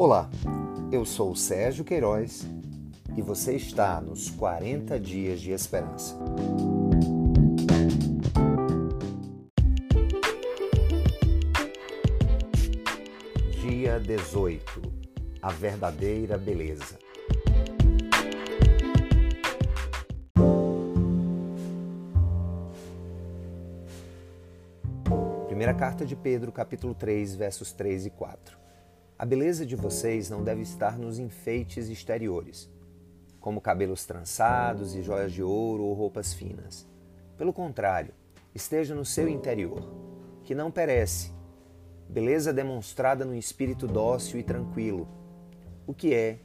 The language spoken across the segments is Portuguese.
Olá, eu sou o Sérgio Queiroz e você está nos 40 Dias de Esperança. Dia 18 A verdadeira beleza. Primeira carta de Pedro, capítulo 3, versos 3 e 4. A beleza de vocês não deve estar nos enfeites exteriores, como cabelos trançados e joias de ouro ou roupas finas. Pelo contrário, esteja no seu interior, que não perece, beleza demonstrada no espírito dócil e tranquilo, o que é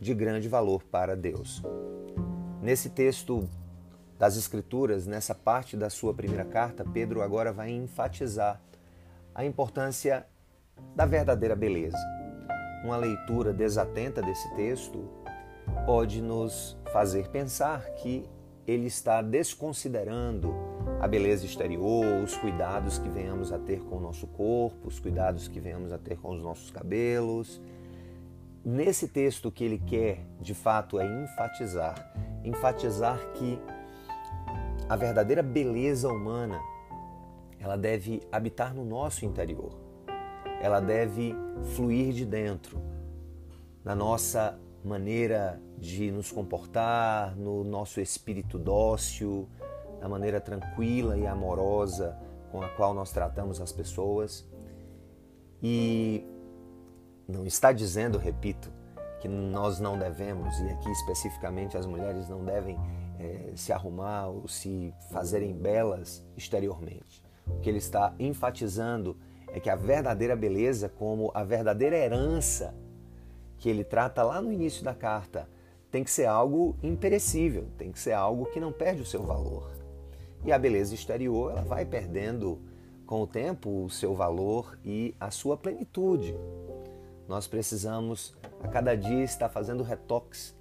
de grande valor para Deus. Nesse texto das Escrituras, nessa parte da sua primeira carta, Pedro agora vai enfatizar a importância da verdadeira beleza. Uma leitura desatenta desse texto pode nos fazer pensar que ele está desconsiderando a beleza exterior, os cuidados que venhamos a ter com o nosso corpo, os cuidados que venhamos a ter com os nossos cabelos. Nesse texto, que ele quer de fato é enfatizar enfatizar que a verdadeira beleza humana ela deve habitar no nosso interior ela deve fluir de dentro, na nossa maneira de nos comportar, no nosso espírito dócil, na maneira tranquila e amorosa com a qual nós tratamos as pessoas. E não está dizendo, repito, que nós não devemos, e aqui especificamente as mulheres não devem é, se arrumar ou se fazerem belas exteriormente. O que ele está enfatizando é que a verdadeira beleza, como a verdadeira herança que ele trata lá no início da carta, tem que ser algo imperecível, tem que ser algo que não perde o seu valor. E a beleza exterior, ela vai perdendo com o tempo o seu valor e a sua plenitude. Nós precisamos a cada dia estar fazendo retoques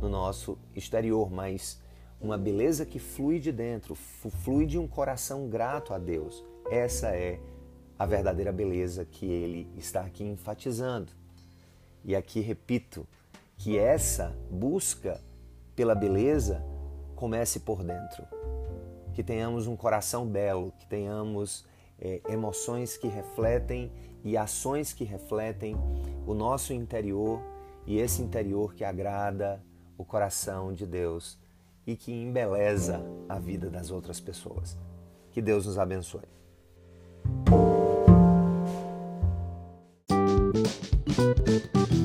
no nosso exterior, mas uma beleza que flui de dentro, flui de um coração grato a Deus. Essa é a verdadeira beleza que ele está aqui enfatizando. E aqui repito que essa busca pela beleza comece por dentro. Que tenhamos um coração belo, que tenhamos é, emoções que refletem e ações que refletem o nosso interior e esse interior que agrada o coração de Deus e que embeleza a vida das outras pessoas. Que Deus nos abençoe. Thank you.